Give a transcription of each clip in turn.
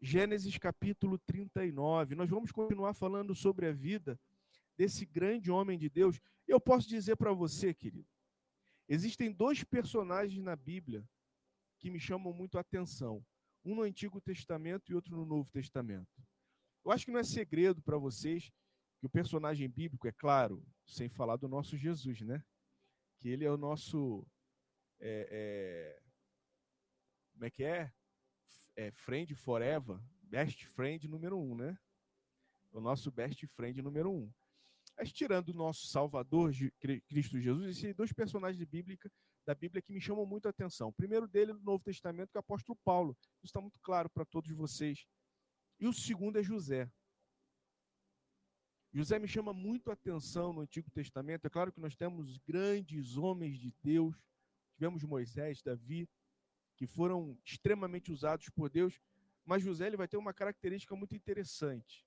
Gênesis capítulo 39. Nós vamos continuar falando sobre a vida desse grande homem de Deus. Eu posso dizer para você, querido, existem dois personagens na Bíblia que me chamam muito a atenção. Um no Antigo Testamento e outro no Novo Testamento. Eu acho que não é segredo para vocês que o personagem bíblico, é claro, sem falar do nosso Jesus, né? Que ele é o nosso. É, é, como é que é? É? Friend forever, best friend número um, né? O nosso best friend número um. Mas tirando o nosso Salvador, Cristo Jesus, existem dois personagens bíblica, da Bíblia que me chamam muito a atenção. O primeiro dele no Novo Testamento, que é o apóstolo Paulo. Isso está muito claro para todos vocês. E o segundo é José. José me chama muito a atenção no Antigo Testamento. É claro que nós temos grandes homens de Deus. Tivemos Moisés, Davi, que foram extremamente usados por Deus. Mas José ele vai ter uma característica muito interessante.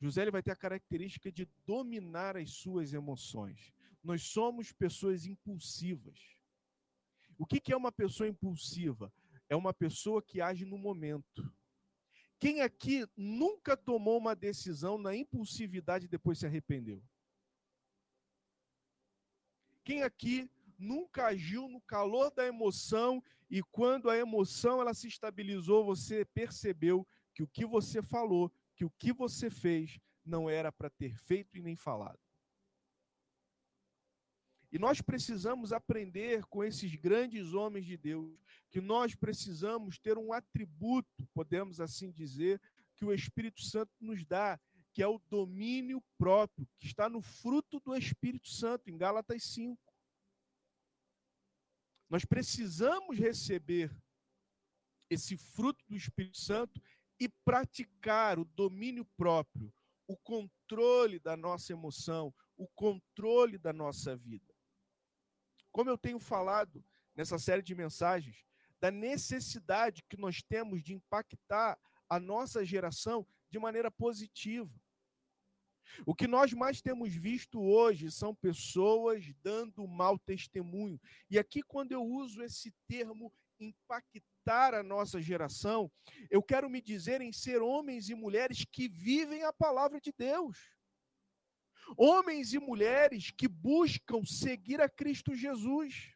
José ele vai ter a característica de dominar as suas emoções. Nós somos pessoas impulsivas. O que, é uma pessoa impulsiva? É uma pessoa que age no momento. Quem aqui nunca tomou uma decisão na impulsividade e depois se arrependeu? Quem aqui nunca agiu no calor da emoção e quando a emoção ela se estabilizou, você percebeu que o que você falou, que o que você fez não era para ter feito e nem falado? E nós precisamos aprender com esses grandes homens de Deus que nós precisamos ter um atributo, podemos assim dizer, que o Espírito Santo nos dá, que é o domínio próprio, que está no fruto do Espírito Santo, em Gálatas 5. Nós precisamos receber esse fruto do Espírito Santo e praticar o domínio próprio, o controle da nossa emoção, o controle da nossa vida. Como eu tenho falado nessa série de mensagens, da necessidade que nós temos de impactar a nossa geração de maneira positiva. O que nós mais temos visto hoje são pessoas dando mau testemunho. E aqui, quando eu uso esse termo impactar a nossa geração, eu quero me dizer em ser homens e mulheres que vivem a palavra de Deus. Homens e mulheres que buscam seguir a Cristo Jesus,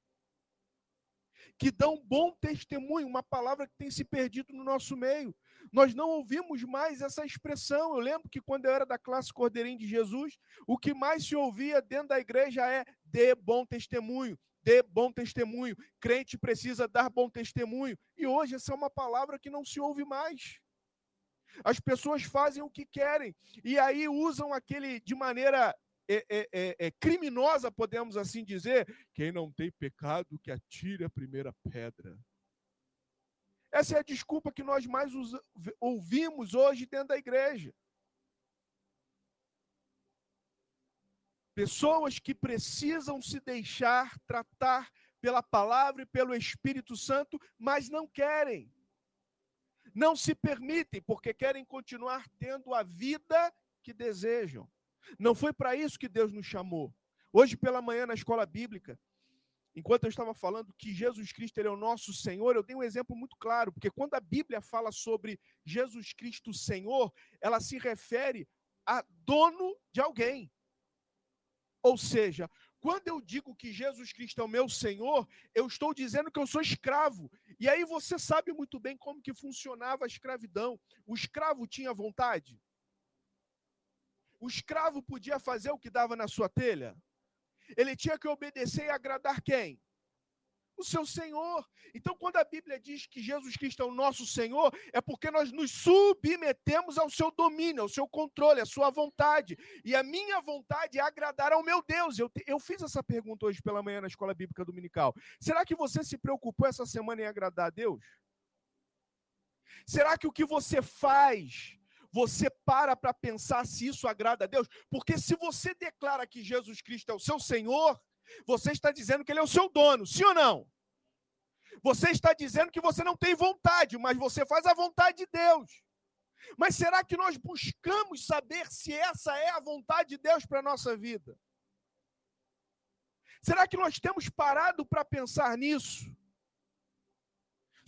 que dão bom testemunho, uma palavra que tem se perdido no nosso meio. Nós não ouvimos mais essa expressão. Eu lembro que quando eu era da classe Cordeirinho de Jesus, o que mais se ouvia dentro da igreja é dê bom testemunho, dê bom testemunho. Crente precisa dar bom testemunho. E hoje essa é uma palavra que não se ouve mais. As pessoas fazem o que querem e aí usam aquele de maneira é, é, é, é, criminosa, podemos assim dizer. Quem não tem pecado, que atire a primeira pedra. Essa é a desculpa que nós mais ouvimos hoje dentro da igreja. Pessoas que precisam se deixar tratar pela palavra e pelo Espírito Santo, mas não querem não se permitem, porque querem continuar tendo a vida que desejam. Não foi para isso que Deus nos chamou. Hoje pela manhã na escola bíblica, enquanto eu estava falando que Jesus Cristo ele é o nosso Senhor, eu dei um exemplo muito claro, porque quando a Bíblia fala sobre Jesus Cristo Senhor, ela se refere a dono de alguém. Ou seja, quando eu digo que Jesus Cristo é o meu Senhor, eu estou dizendo que eu sou escravo. E aí você sabe muito bem como que funcionava a escravidão. O escravo tinha vontade? O escravo podia fazer o que dava na sua telha? Ele tinha que obedecer e agradar quem? o seu Senhor. Então, quando a Bíblia diz que Jesus Cristo é o nosso Senhor, é porque nós nos submetemos ao seu domínio, ao seu controle, à sua vontade. E a minha vontade é agradar ao meu Deus. Eu, eu fiz essa pergunta hoje pela manhã na escola bíblica dominical. Será que você se preocupou essa semana em agradar a Deus? Será que o que você faz você para para pensar se isso agrada a Deus? Porque se você declara que Jesus Cristo é o seu Senhor, você está dizendo que ele é o seu dono, sim ou não? Você está dizendo que você não tem vontade, mas você faz a vontade de Deus. Mas será que nós buscamos saber se essa é a vontade de Deus para a nossa vida? Será que nós temos parado para pensar nisso?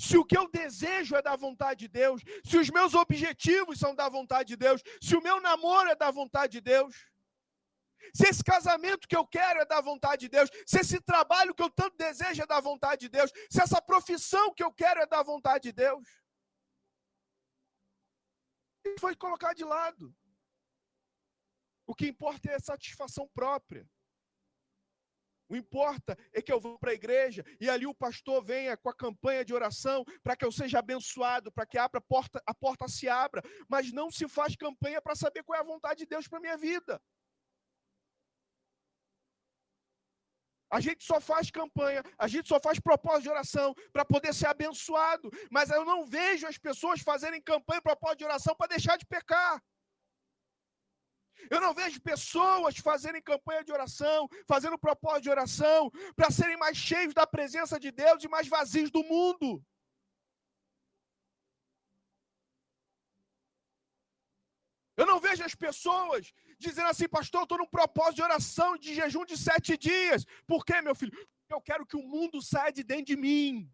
Se o que eu desejo é da vontade de Deus, se os meus objetivos são da vontade de Deus, se o meu namoro é da vontade de Deus, se esse casamento que eu quero é da vontade de Deus, se esse trabalho que eu tanto desejo é da vontade de Deus, se essa profissão que eu quero é da vontade de Deus, ele foi colocar de lado. O que importa é a satisfação própria. O importa é que eu vou para a igreja e ali o pastor venha com a campanha de oração para que eu seja abençoado, para que abra a porta, a porta se abra, mas não se faz campanha para saber qual é a vontade de Deus para minha vida. A gente só faz campanha, a gente só faz propósito de oração para poder ser abençoado, mas eu não vejo as pessoas fazerem campanha, propósito de oração para deixar de pecar. Eu não vejo pessoas fazerem campanha de oração, fazendo propósito de oração, para serem mais cheios da presença de Deus e mais vazios do mundo. Eu não vejo as pessoas dizendo assim, pastor, eu estou num propósito de oração, de jejum de sete dias. Por quê, meu filho? Eu quero que o mundo saia de dentro de mim.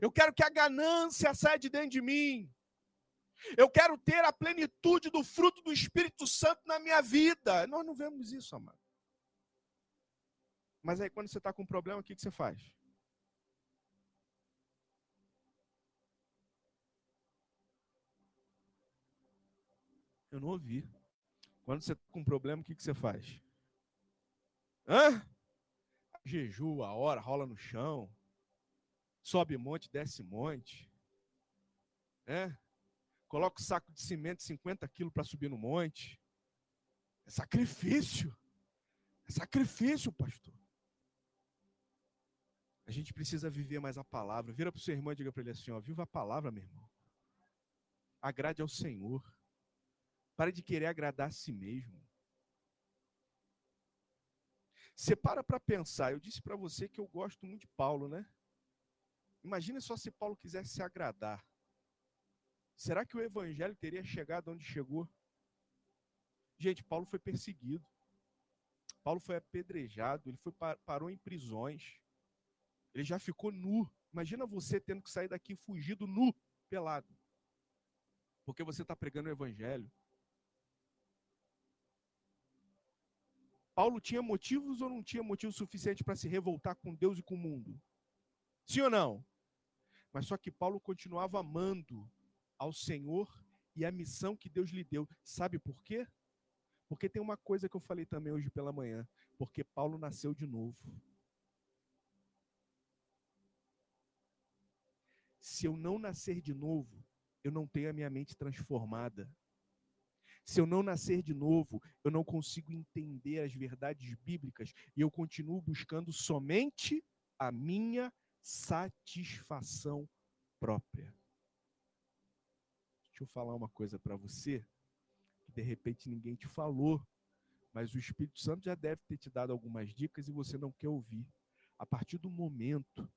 Eu quero que a ganância saia de dentro de mim. Eu quero ter a plenitude do fruto do Espírito Santo na minha vida. Nós não vemos isso, amado. Mas aí, quando você está com um problema, o que, que você faz? Eu não ouvi. Quando você está com um problema, o que, que você faz? Hã? Jejua, a hora, rola no chão. Sobe monte, desce monte. É? Coloca o saco de cimento 50 quilos para subir no monte. É sacrifício. É sacrifício, pastor. A gente precisa viver mais a palavra. Vira para o seu irmão e diga para ele assim: ó, viva a palavra, meu irmão. Agrade ao Senhor. Pare de querer agradar a si mesmo. Você para para pensar. Eu disse para você que eu gosto muito de Paulo, né? Imagina só se Paulo quisesse se agradar. Será que o evangelho teria chegado onde chegou? Gente, Paulo foi perseguido. Paulo foi apedrejado, ele foi parou em prisões. Ele já ficou nu. Imagina você tendo que sair daqui fugido nu, pelado. Porque você está pregando o evangelho. Paulo tinha motivos ou não tinha motivo suficiente para se revoltar com Deus e com o mundo? Sim ou não? Mas só que Paulo continuava amando ao Senhor e à missão que Deus lhe deu. Sabe por quê? Porque tem uma coisa que eu falei também hoje pela manhã. Porque Paulo nasceu de novo. Se eu não nascer de novo, eu não tenho a minha mente transformada. Se eu não nascer de novo, eu não consigo entender as verdades bíblicas e eu continuo buscando somente a minha satisfação própria. Deixa eu falar uma coisa para você que de repente ninguém te falou, mas o Espírito Santo já deve ter te dado algumas dicas e você não quer ouvir. A partir do momento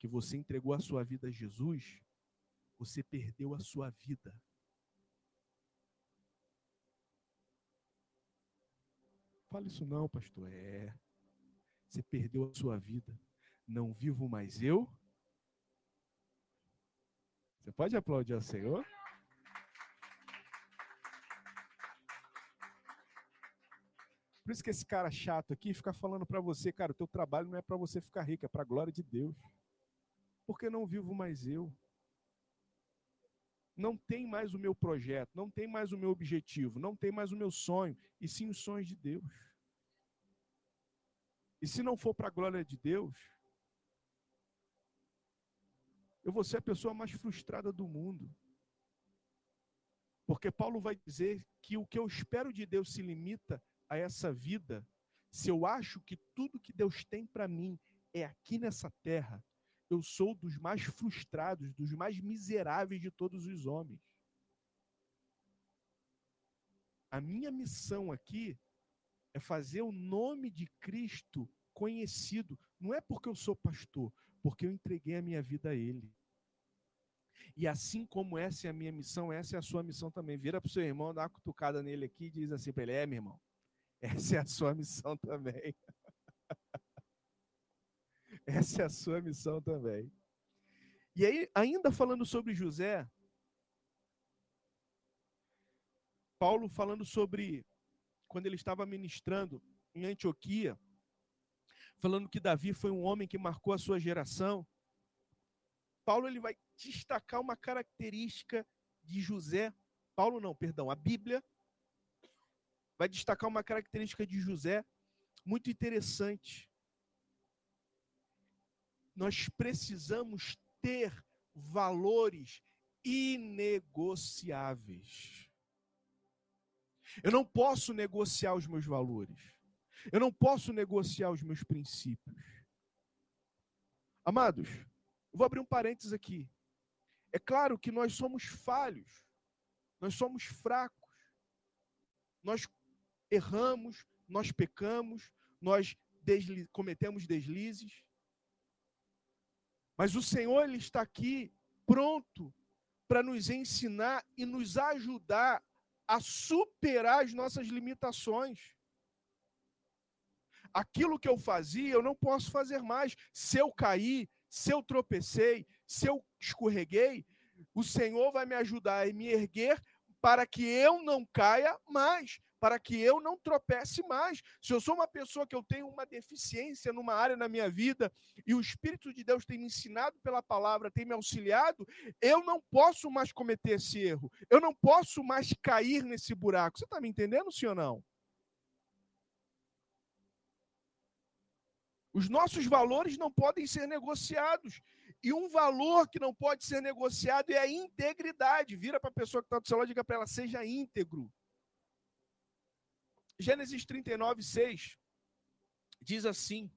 que você entregou a sua vida a Jesus, você perdeu a sua vida. Fala isso não, pastor. É. Você perdeu a sua vida. Não vivo mais eu. Você pode aplaudir ao Senhor? Por isso que esse cara chato aqui fica falando para você, cara, o teu trabalho não é para você ficar rico, é para a glória de Deus. Porque não vivo mais eu. Não tem mais o meu projeto, não tem mais o meu objetivo, não tem mais o meu sonho, e sim os sonhos de Deus. E se não for para a glória de Deus, eu vou ser a pessoa mais frustrada do mundo. Porque Paulo vai dizer que o que eu espero de Deus se limita a essa vida, se eu acho que tudo que Deus tem para mim é aqui nessa terra, eu sou dos mais frustrados, dos mais miseráveis de todos os homens. A minha missão aqui é fazer o nome de Cristo conhecido. Não é porque eu sou pastor, porque eu entreguei a minha vida a Ele. E assim como essa é a minha missão, essa é a sua missão também. Vira para o seu irmão, dá uma cutucada nele aqui e diz assim para ele: É, meu irmão, essa é a sua missão também. Essa é a sua missão também. E aí, ainda falando sobre José, Paulo falando sobre quando ele estava ministrando em Antioquia, falando que Davi foi um homem que marcou a sua geração. Paulo ele vai destacar uma característica de José. Paulo não, perdão, a Bíblia vai destacar uma característica de José muito interessante. Nós precisamos ter valores inegociáveis. Eu não posso negociar os meus valores. Eu não posso negociar os meus princípios. Amados, eu vou abrir um parênteses aqui. É claro que nós somos falhos, nós somos fracos, nós erramos, nós pecamos, nós desli cometemos deslizes. Mas o Senhor ele está aqui pronto para nos ensinar e nos ajudar a superar as nossas limitações. Aquilo que eu fazia, eu não posso fazer mais. Se eu cair, se eu tropecei, se eu escorreguei, o Senhor vai me ajudar a me erguer para que eu não caia mais para que eu não tropece mais. Se eu sou uma pessoa que eu tenho uma deficiência numa área na minha vida e o Espírito de Deus tem me ensinado pela palavra, tem me auxiliado, eu não posso mais cometer esse erro. Eu não posso mais cair nesse buraco. Você está me entendendo, sim ou não? Os nossos valores não podem ser negociados. E um valor que não pode ser negociado é a integridade. Vira para a pessoa que está do seu lado e diga para ela: seja íntegro. Gênesis 39, 6 diz assim,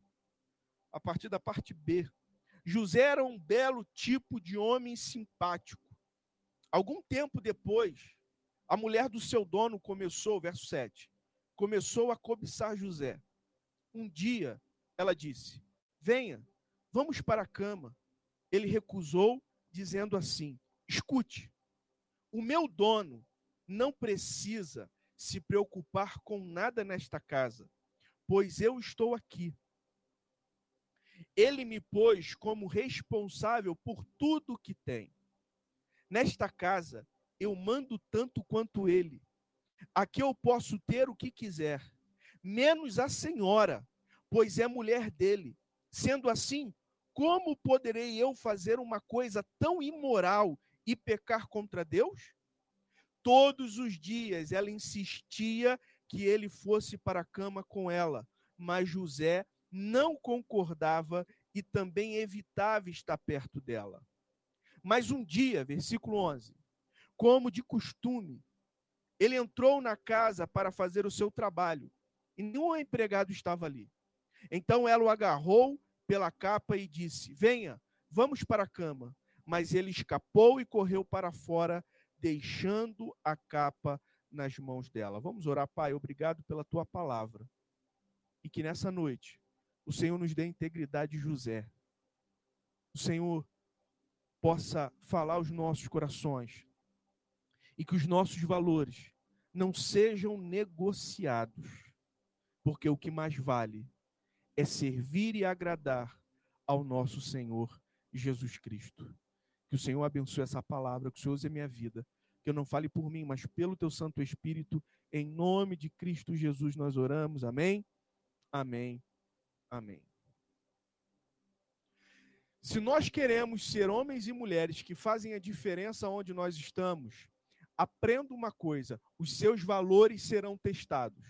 a partir da parte B: José era um belo tipo de homem simpático. Algum tempo depois, a mulher do seu dono começou, verso 7, começou a cobiçar José. Um dia, ela disse: Venha, vamos para a cama. Ele recusou, dizendo assim: Escute, o meu dono não precisa se preocupar com nada nesta casa, pois eu estou aqui. Ele me pôs como responsável por tudo que tem. Nesta casa, eu mando tanto quanto ele. Aqui eu posso ter o que quiser, menos a senhora, pois é mulher dele. Sendo assim, como poderei eu fazer uma coisa tão imoral e pecar contra Deus? Todos os dias ela insistia que ele fosse para a cama com ela, mas José não concordava e também evitava estar perto dela. Mas um dia, versículo 11, como de costume, ele entrou na casa para fazer o seu trabalho e nenhum empregado estava ali. Então ela o agarrou pela capa e disse: Venha, vamos para a cama. Mas ele escapou e correu para fora deixando a capa nas mãos dela. Vamos orar, Pai, obrigado pela tua palavra. E que nessa noite o Senhor nos dê integridade de José. O Senhor possa falar aos nossos corações e que os nossos valores não sejam negociados, porque o que mais vale é servir e agradar ao nosso Senhor Jesus Cristo. Que o Senhor abençoe essa palavra, que o Senhor use a minha vida. Que eu não fale por mim, mas pelo teu Santo Espírito. Em nome de Cristo Jesus nós oramos. Amém? Amém. Amém. Se nós queremos ser homens e mulheres que fazem a diferença onde nós estamos, aprenda uma coisa: os seus valores serão testados.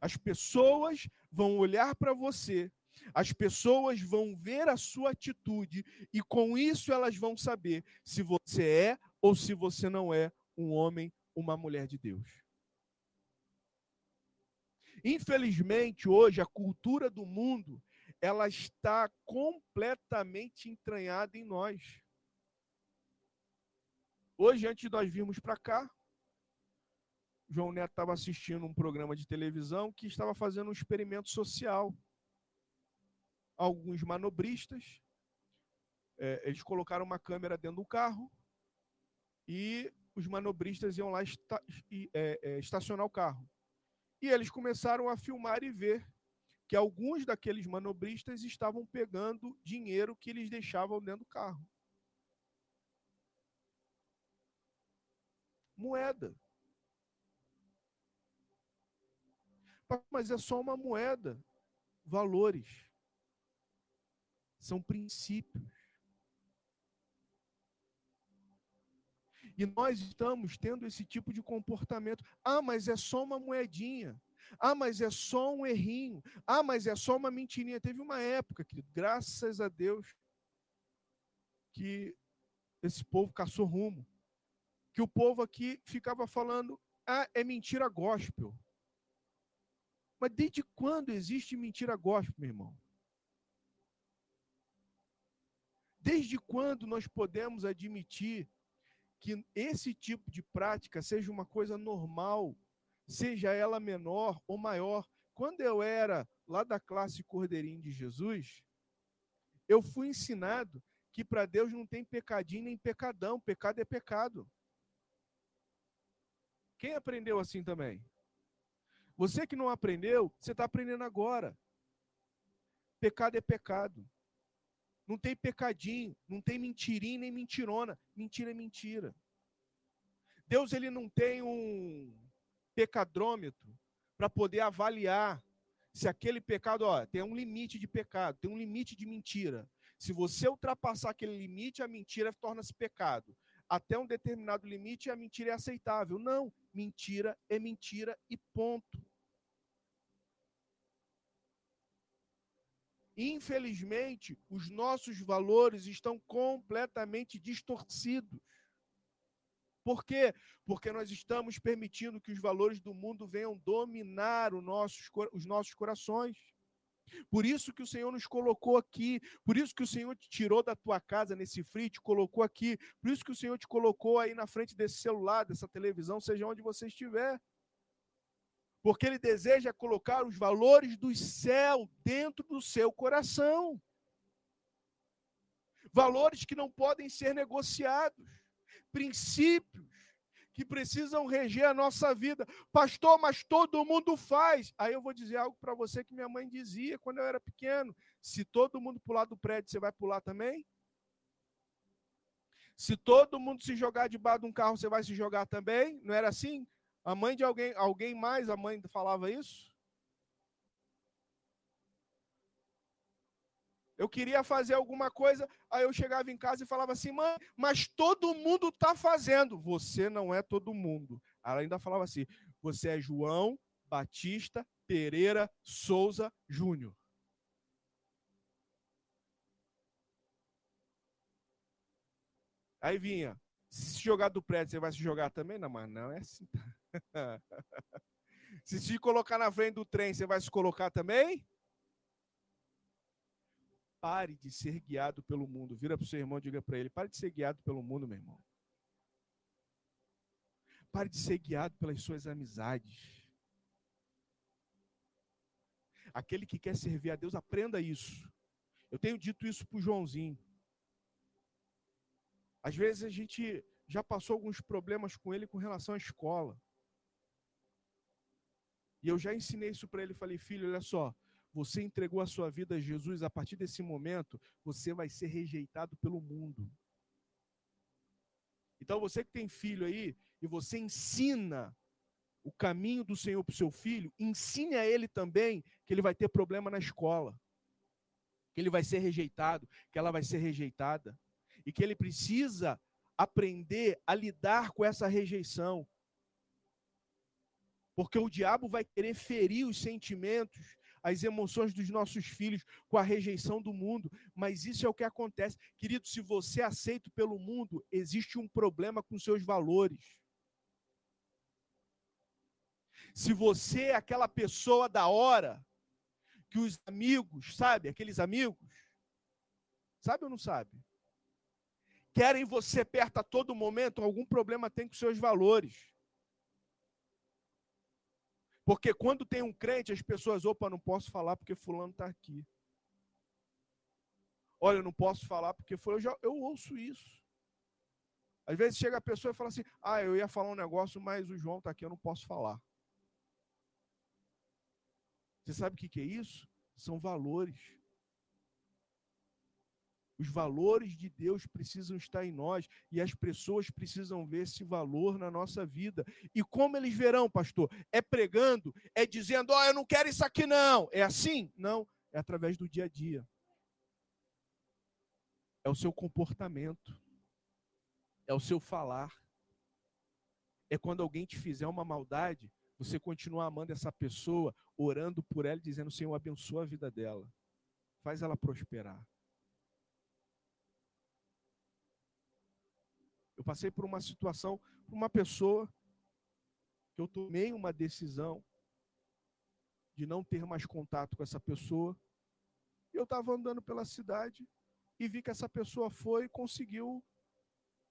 As pessoas vão olhar para você as pessoas vão ver a sua atitude e com isso elas vão saber se você é ou se você não é um homem, uma mulher de Deus. Infelizmente, hoje a cultura do mundo, ela está completamente entranhada em nós. Hoje, antes de nós virmos para cá, João Neto estava assistindo um programa de televisão que estava fazendo um experimento social alguns manobristas. É, eles colocaram uma câmera dentro do carro e os manobristas iam lá esta, é, é, estacionar o carro. E eles começaram a filmar e ver que alguns daqueles manobristas estavam pegando dinheiro que eles deixavam dentro do carro. Moeda. Mas é só uma moeda. Valores. São princípios. E nós estamos tendo esse tipo de comportamento. Ah, mas é só uma moedinha. Ah, mas é só um errinho. Ah, mas é só uma mentirinha. Teve uma época, que, graças a Deus, que esse povo caçou rumo. Que o povo aqui ficava falando, ah, é mentira gospel. Mas desde quando existe mentira gospel, meu irmão? Desde quando nós podemos admitir que esse tipo de prática seja uma coisa normal, seja ela menor ou maior. Quando eu era lá da classe Cordeirinho de Jesus, eu fui ensinado que para Deus não tem pecadinho nem pecadão, pecado é pecado. Quem aprendeu assim também? Você que não aprendeu, você está aprendendo agora. Pecado é pecado. Não tem pecadinho, não tem mentirinha nem mentirona. Mentira é mentira. Deus ele não tem um pecadrômetro para poder avaliar se aquele pecado, ó, tem um limite de pecado, tem um limite de mentira. Se você ultrapassar aquele limite, a mentira torna-se pecado. Até um determinado limite, a mentira é aceitável. Não, mentira é mentira e ponto. Infelizmente, os nossos valores estão completamente distorcidos. Por quê? Porque nós estamos permitindo que os valores do mundo venham dominar nossos, os nossos corações. Por isso que o Senhor nos colocou aqui, por isso que o Senhor te tirou da tua casa nesse frio, te colocou aqui, por isso que o Senhor te colocou aí na frente desse celular, dessa televisão, seja onde você estiver porque ele deseja colocar os valores do céu dentro do seu coração. Valores que não podem ser negociados, princípios que precisam reger a nossa vida. Pastor, mas todo mundo faz. Aí eu vou dizer algo para você que minha mãe dizia quando eu era pequeno: se todo mundo pular do prédio, você vai pular também? Se todo mundo se jogar debaixo de um carro, você vai se jogar também? Não era assim? A mãe de alguém, alguém mais, a mãe falava isso? Eu queria fazer alguma coisa, aí eu chegava em casa e falava assim, mãe, mas todo mundo está fazendo. Você não é todo mundo. Ela ainda falava assim, você é João Batista Pereira Souza Júnior. Aí vinha, se jogar do prédio, você vai se jogar também? Não, mas não é assim. se se colocar na frente do trem, você vai se colocar também? Pare de ser guiado pelo mundo. Vira para o seu irmão e diga para ele: pare de ser guiado pelo mundo, meu irmão. Pare de ser guiado pelas suas amizades. Aquele que quer servir a Deus, aprenda isso. Eu tenho dito isso para o Joãozinho. Às vezes a gente já passou alguns problemas com ele com relação à escola. E eu já ensinei isso para ele, falei: "Filho, olha só, você entregou a sua vida a Jesus, a partir desse momento, você vai ser rejeitado pelo mundo. Então você que tem filho aí e você ensina o caminho do Senhor para o seu filho, ensine a ele também que ele vai ter problema na escola, que ele vai ser rejeitado, que ela vai ser rejeitada, e que ele precisa aprender a lidar com essa rejeição. Porque o diabo vai querer ferir os sentimentos, as emoções dos nossos filhos com a rejeição do mundo, mas isso é o que acontece. Querido, se você é aceito pelo mundo, existe um problema com seus valores. Se você é aquela pessoa da hora, que os amigos, sabe, aqueles amigos, sabe ou não sabe? querem você perto a todo momento, algum problema tem com seus valores. Porque quando tem um crente, as pessoas, opa, não posso falar porque fulano está aqui. Olha, eu não posso falar porque foi. Eu, já, eu ouço isso. Às vezes chega a pessoa e fala assim: ah, eu ia falar um negócio, mas o João está aqui, eu não posso falar. Você sabe o que, é isso? são valores. Os valores de Deus precisam estar em nós e as pessoas precisam ver esse valor na nossa vida. E como eles verão, pastor? É pregando, é dizendo: Ó, oh, eu não quero isso aqui, não. É assim? Não, é através do dia a dia. É o seu comportamento, é o seu falar. É quando alguém te fizer uma maldade, você continuar amando essa pessoa, orando por ela, dizendo: Senhor, abençoa a vida dela, faz ela prosperar. Passei por uma situação, por uma pessoa, que eu tomei uma decisão de não ter mais contato com essa pessoa. E eu estava andando pela cidade e vi que essa pessoa foi e conseguiu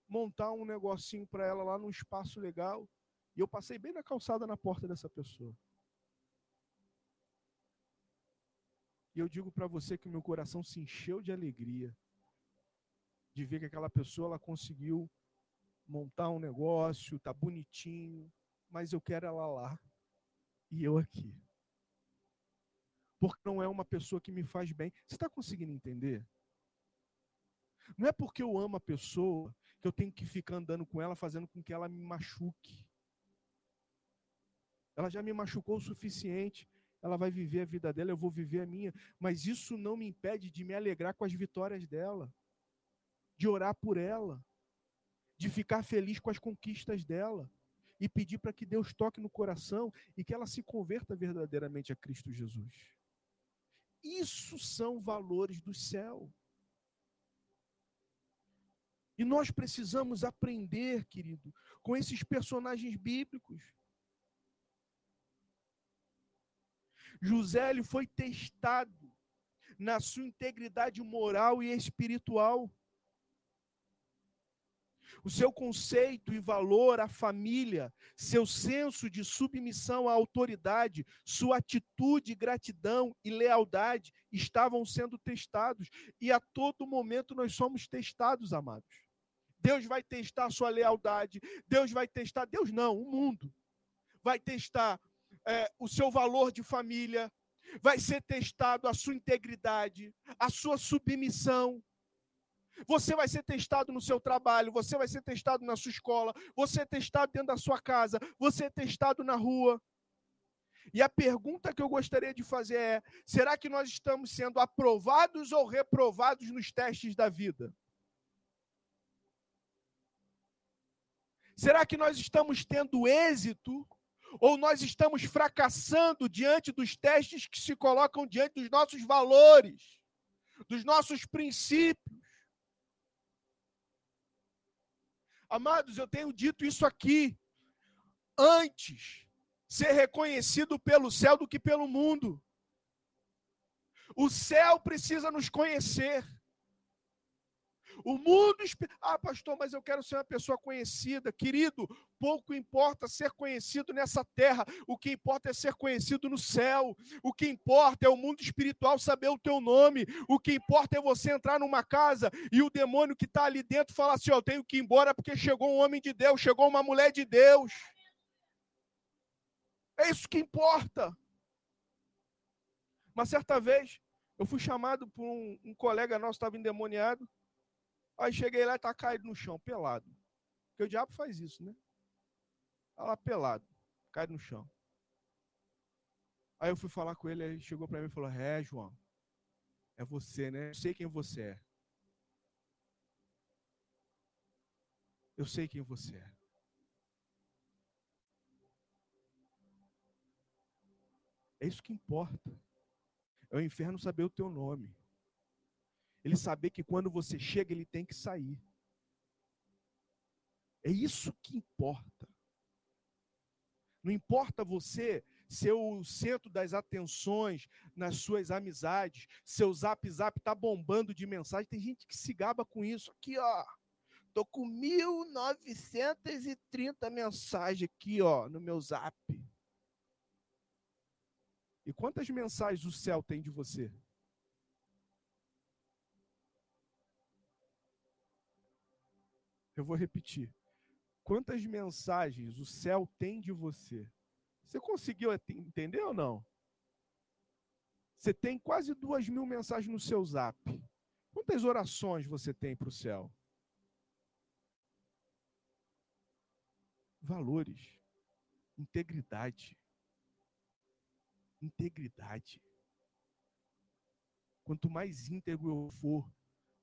montar um negocinho para ela lá num espaço legal. E eu passei bem na calçada na porta dessa pessoa. E eu digo para você que meu coração se encheu de alegria de ver que aquela pessoa ela conseguiu montar um negócio, tá bonitinho, mas eu quero ela lá e eu aqui. Porque não é uma pessoa que me faz bem. Você está conseguindo entender? Não é porque eu amo a pessoa que eu tenho que ficar andando com ela, fazendo com que ela me machuque. Ela já me machucou o suficiente. Ela vai viver a vida dela, eu vou viver a minha. Mas isso não me impede de me alegrar com as vitórias dela, de orar por ela, de ficar feliz com as conquistas dela e pedir para que Deus toque no coração e que ela se converta verdadeiramente a Cristo Jesus. Isso são valores do céu. E nós precisamos aprender, querido, com esses personagens bíblicos. José ele foi testado na sua integridade moral e espiritual o seu conceito e valor à família, seu senso de submissão à autoridade, sua atitude, gratidão e lealdade estavam sendo testados. E a todo momento nós somos testados, amados. Deus vai testar a sua lealdade, Deus vai testar, Deus não, o mundo vai testar é, o seu valor de família, vai ser testado a sua integridade, a sua submissão, você vai ser testado no seu trabalho, você vai ser testado na sua escola, você é testado dentro da sua casa, você é testado na rua. E a pergunta que eu gostaria de fazer é: será que nós estamos sendo aprovados ou reprovados nos testes da vida? Será que nós estamos tendo êxito ou nós estamos fracassando diante dos testes que se colocam diante dos nossos valores, dos nossos princípios? Amados, eu tenho dito isso aqui. Antes ser reconhecido pelo céu do que pelo mundo. O céu precisa nos conhecer. O mundo. Ah, pastor, mas eu quero ser uma pessoa conhecida. Querido, pouco importa ser conhecido nessa terra. O que importa é ser conhecido no céu. O que importa é o mundo espiritual saber o teu nome. O que importa é você entrar numa casa e o demônio que está ali dentro falar assim: ó, eu tenho que ir embora porque chegou um homem de Deus, chegou uma mulher de Deus. É isso que importa. Uma certa vez, eu fui chamado por um, um colega nosso, estava endemoniado. Aí cheguei lá e tá caído no chão, pelado. Porque o diabo faz isso, né? Tá lá pelado, caído no chão. Aí eu fui falar com ele, ele chegou para mim e falou: É, João, é você, né? Eu sei quem você é. Eu sei quem você é. É isso que importa. É o inferno saber o teu nome. Ele saber que quando você chega, ele tem que sair. É isso que importa. Não importa você ser o centro das atenções nas suas amizades, seu zap zap tá bombando de mensagem. Tem gente que se gaba com isso. Aqui, ó. Tô com 1930 mensagens aqui, ó, no meu zap. E quantas mensagens o céu tem de você? Eu vou repetir. Quantas mensagens o céu tem de você? Você conseguiu entender ou não? Você tem quase duas mil mensagens no seu zap. Quantas orações você tem para o céu? Valores, integridade. Integridade. Quanto mais íntegro eu for,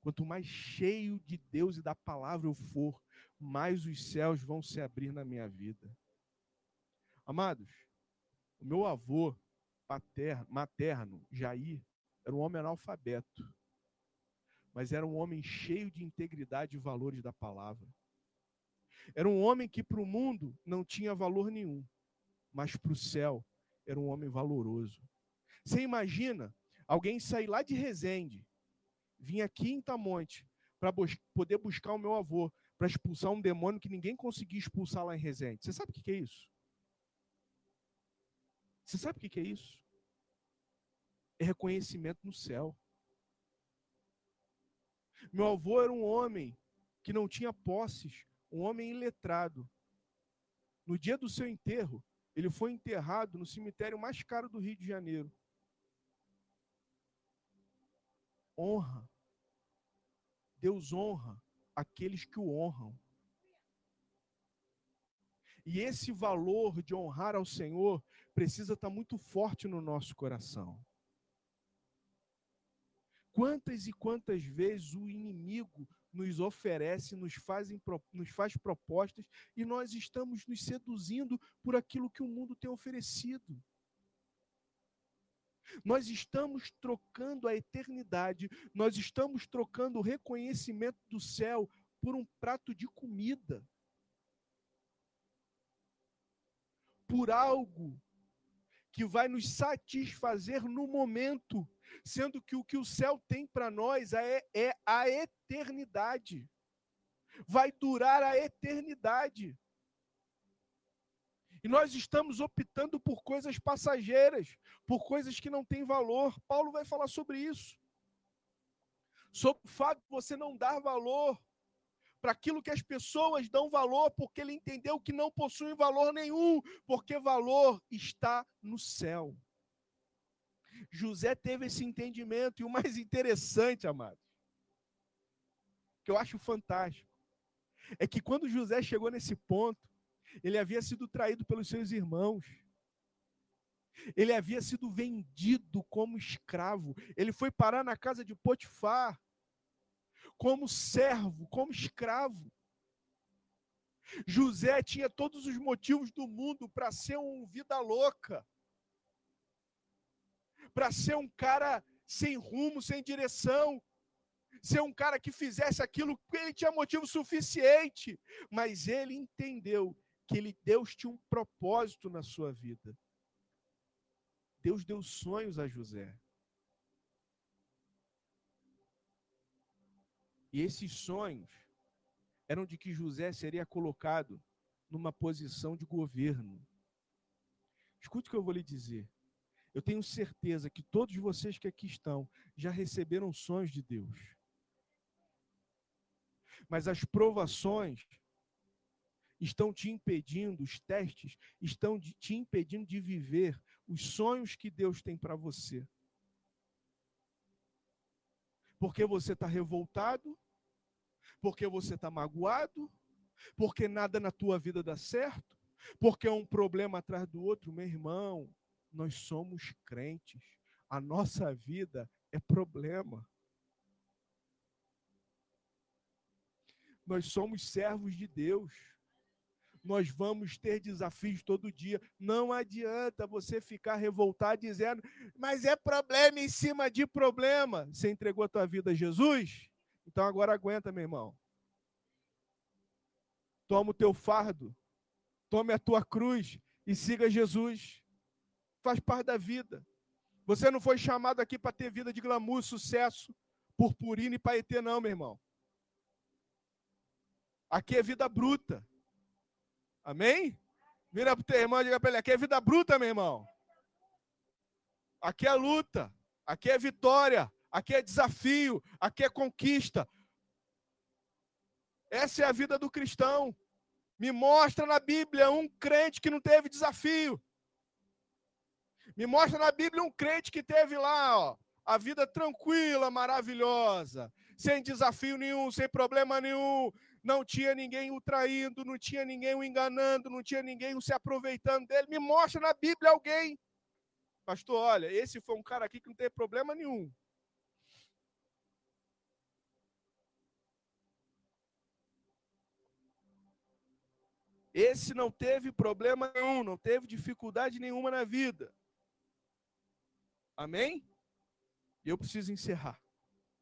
quanto mais cheio de Deus e da palavra eu for, mais os céus vão se abrir na minha vida. Amados, o meu avô paterno, materno, Jair, era um homem analfabeto, mas era um homem cheio de integridade e valores da palavra. Era um homem que para o mundo não tinha valor nenhum, mas para o céu era um homem valoroso. Você imagina alguém sair lá de Resende, vir aqui em Tamonte, para bus poder buscar o meu avô, para expulsar um demônio que ninguém conseguia expulsar lá em Resende. Você sabe o que é isso? Você sabe o que é isso? É reconhecimento no céu. Meu avô era um homem que não tinha posses, um homem iletrado. No dia do seu enterro, ele foi enterrado no cemitério mais caro do Rio de Janeiro. Honra. Deus honra aqueles que o honram. E esse valor de honrar ao Senhor precisa estar muito forte no nosso coração. Quantas e quantas vezes o inimigo nos oferece, nos, fazem, nos faz propostas e nós estamos nos seduzindo por aquilo que o mundo tem oferecido. Nós estamos trocando a eternidade, nós estamos trocando o reconhecimento do céu por um prato de comida. Por algo que vai nos satisfazer no momento, sendo que o que o céu tem para nós é, é a eternidade. Vai durar a eternidade. E nós estamos optando por coisas passageiras, por coisas que não têm valor. Paulo vai falar sobre isso. Sobre o fato de você não dar valor para aquilo que as pessoas dão valor, porque ele entendeu que não possui valor nenhum, porque valor está no céu. José teve esse entendimento, e o mais interessante, amados, que eu acho fantástico, é que quando José chegou nesse ponto, ele havia sido traído pelos seus irmãos. Ele havia sido vendido como escravo. Ele foi parar na casa de Potifar como servo, como escravo. José tinha todos os motivos do mundo para ser um vida louca, para ser um cara sem rumo, sem direção, ser um cara que fizesse aquilo ele tinha motivo suficiente, mas ele entendeu que ele, Deus tinha um propósito na sua vida. Deus deu sonhos a José. E esses sonhos eram de que José seria colocado numa posição de governo. Escute o que eu vou lhe dizer. Eu tenho certeza que todos vocês que aqui estão já receberam sonhos de Deus. Mas as provações estão te impedindo, os testes estão te impedindo de viver os sonhos que Deus tem para você. Porque você está revoltado, porque você está magoado, porque nada na tua vida dá certo, porque é um problema atrás do outro, meu irmão. Nós somos crentes, a nossa vida é problema. Nós somos servos de Deus. Nós vamos ter desafios todo dia. Não adianta você ficar revoltado dizendo, mas é problema em cima de problema. Você entregou a tua vida a Jesus? Então agora aguenta, meu irmão. Toma o teu fardo, tome a tua cruz e siga Jesus. Faz parte da vida. Você não foi chamado aqui para ter vida de glamour, sucesso, purpurina e paetê, não, meu irmão. Aqui é vida bruta. Amém? Vira para o teu irmão e diga para ele: aqui é vida bruta, meu irmão. Aqui é luta. Aqui é vitória aqui é desafio, aqui é conquista. Essa é a vida do cristão. Me mostra na Bíblia um crente que não teve desafio. Me mostra na Bíblia um crente que teve lá, ó, a vida tranquila, maravilhosa, sem desafio nenhum, sem problema nenhum, não tinha ninguém o traindo, não tinha ninguém o enganando, não tinha ninguém o se aproveitando dele. Me mostra na Bíblia alguém. Pastor, olha, esse foi um cara aqui que não teve problema nenhum. Esse não teve problema nenhum, não teve dificuldade nenhuma na vida. Amém? Eu preciso encerrar.